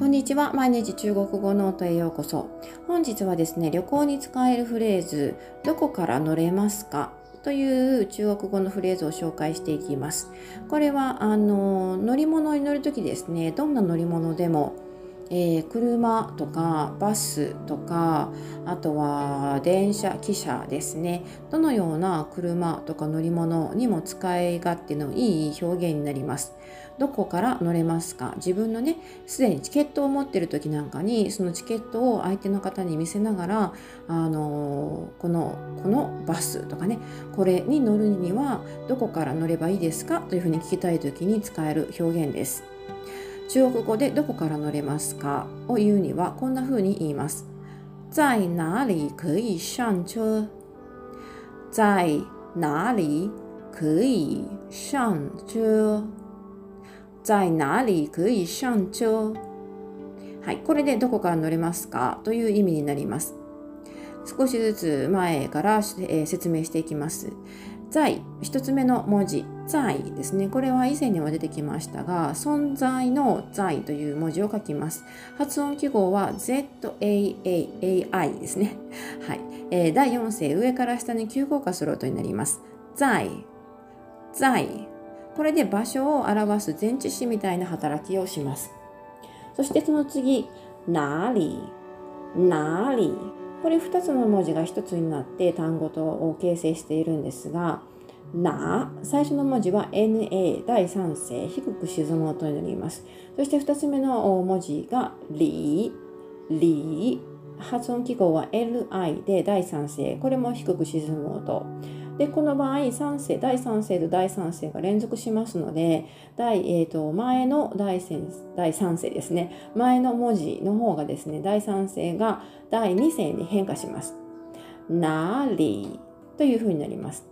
こんにちは。毎日中国語ノートへようこそ。本日はですね、旅行に使えるフレーズ、どこから乗れますか？という中国語のフレーズを紹介していきます。これは、あの、乗り物に乗るときですね、どんな乗り物でも、えー、車とかバスとかあとは電車汽車ですね。どのような車とか乗り物にも使い勝手のいい表現になります。どこから乗れますか？自分のねすでにチケットを持ってる時なんかにそのチケットを相手の方に見せながらあのこのこのバスとかねこれに乗るにはどこから乗ればいいですか？というふうに聞きたい時に使える表現です。中国語でどこから乗れますかを言うにはこんな風に言います。在哪里可以上车？在哪里可以上車在哪里可以上車はい、これでどこから乗れますかという意味になります。少しずつ前から、え、説明していきます。在、一つ目の文字、在ですね。これは以前にも出てきましたが、存在の在という文字を書きます。発音記号は ZAAAI ですね。はい。えー、第4声、上から下に急降下する音になります。在、在。これで場所を表す前置詞みたいな働きをします。そしてその次、なり、なり。これ2つの文字が1つになって単語とを形成しているんですが、な、最初の文字は na、第3声、低く沈む音になります。そして2つ目の文字がり、り、発音記号は li で第3声、これも低く沈む音。でこの場合3世第3世と第3世が連続しますので第、えーと、前の第第3世ですね前の文字の方がですね第3世が第2世に変化します。なりというふうになります。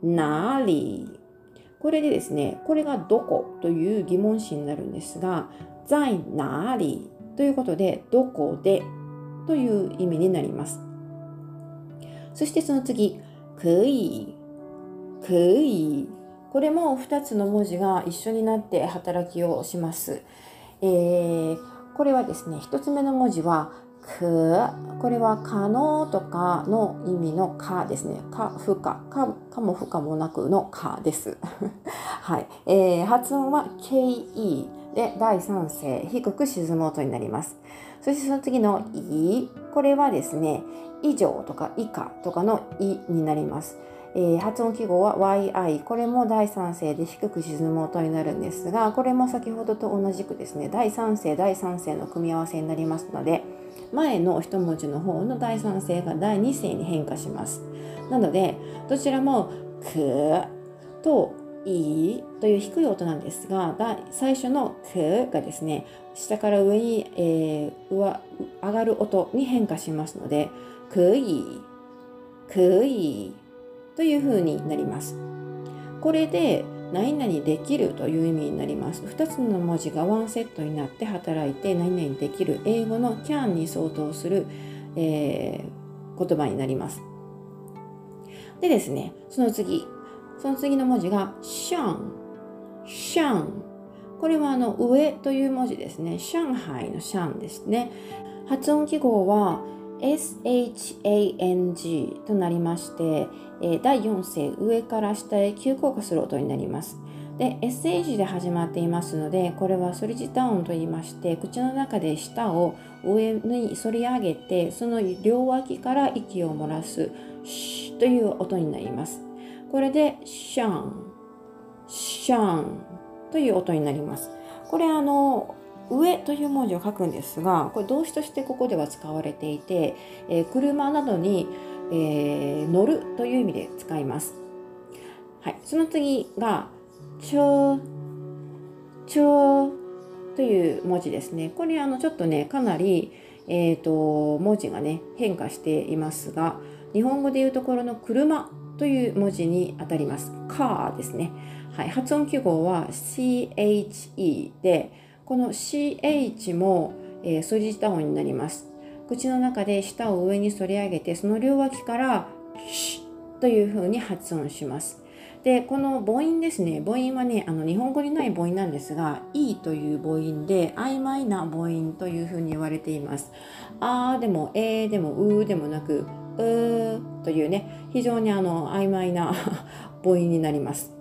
なりこれでですねこれがどこという疑問詞になるんですが在なりということでどこでという意味になります。そしてその次可以可以これも2つの文字が一緒になって働きをします。えー、これはですね、1つ目の文字はくこれは可能とかの意味のかですね。か、不可、か、かも不可もなくのかです。はい。えー、発音は ke で第3声、低く沈む音になります。そしてその次のい、これはですね、以上とか以下とかのいになります。えー、発音記号は yi これも第3声で低く沈む音になるんですがこれも先ほどと同じくですね第3声第3声の組み合わせになりますので前の一文字の方の第3声が第2声に変化します。なのでどちらもくといという低い音なんですが最初のくがですね下から上に、えー、上上がる音に変化しますのでくいくい。というふうになります。これで何々できるという意味になります。2つの文字がワンセットになって働いて何々できる英語の can に相当する、えー、言葉になります。でですね、その次、その次の文字が shan、shan。これはあの上という文字ですね。上海のシャンですね。発音記号は shang となりまして、え第4声上から下へ急降下する音になります。で SH で始まっていますのでこれは反りジタ音と言いまして口の中で舌を上に反り上げてその両脇から息を漏らすシュという音になります。これでシャンシャンという音になります。これあの上という文字を書くんですがこれ動詞としてここでは使われていて、えー、車などに、えー、乗るという意味で使います。はい、その次が「ちょ」「ちょ」という文字ですね。これあのちょっとねかなり、えーと、文字がね変化していますが日本語でいうところの「車」という文字にあたります。カーですね。はい、発音記号は CHE でこの CH も、えー、反り舌音になります。口の中で舌を上に反り上げて、その両脇からシュという風に発音します。でこの母音ですね母音はねあの日本語にない母音なんですが「い」という母音で曖昧な母音というふうに言われています。あーでもえーでもうーでもなくうーというね非常にあの曖昧な 母音になります。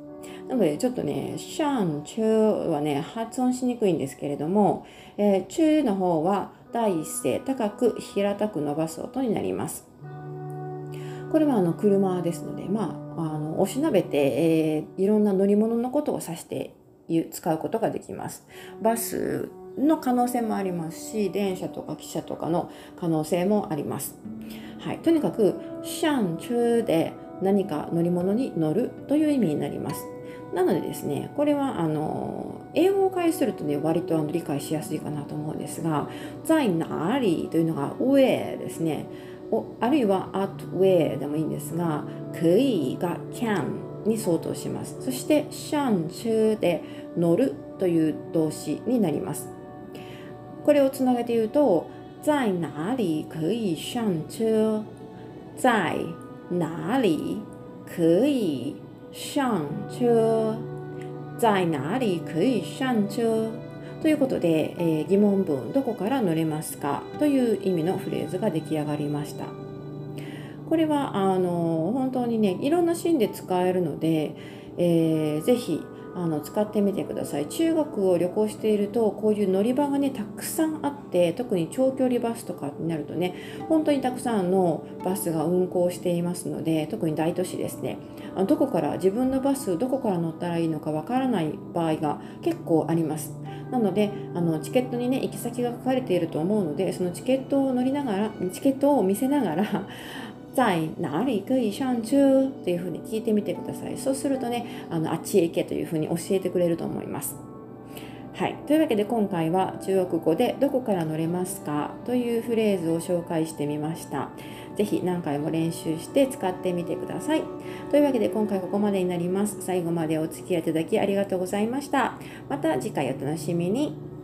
なのでちょっとね、シャン、チューはね、発音しにくいんですけれども、えー、チューの方は第一声高く平たく伸ばす音になります。これはあの車ですので、まあ、あのおしなべて、えー、いろんな乗り物のことを指して使うことができます。バスの可能性もありますし、電車とか汽車とかの可能性もあります。はい、とにかく、シャンチューで何か乗り物に乗るという意味になります。なのでですね、これはあの英語を介するとね、割とあの理解しやすいかなと思うんですが、在哪里というのが where ですね。あるいは at where でもいいんですが、可以が can に相当します。そして上中で乗るという動詞になります。これをつなげて言うと、在哪里可以上车在哪里可以上車在哪里可以上車ということで、えー、疑問文どこから乗れますか？という意味のフレーズが出来上がりました。これはあの本当にねいろんなシーンで使えるので、えー、ぜひあの使ってみてください。中国を旅行しているとこういう乗り場がねたくさんあって特に長距離バスとかになるとね本当にたくさんのバスが運行していますので特に大都市ですね。あのどこから自分のバスどこから乗ったらいいのかわからない場合が結構あります。なのであのチケットにね行き先が書かれていると思うのでそのチケットを乗りながらチケットを見せながら在哪里可以上車というふうに聞いてみてください。そうするとね、あのあっちへ行けというふうに教えてくれると思います。はい。というわけで今回は中国語でどこから乗れますかというフレーズを紹介してみました。ぜひ何回も練習して使ってみてください。というわけで今回ここまでになります。最後までお付き合いいただきありがとうございました。また次回お楽しみに。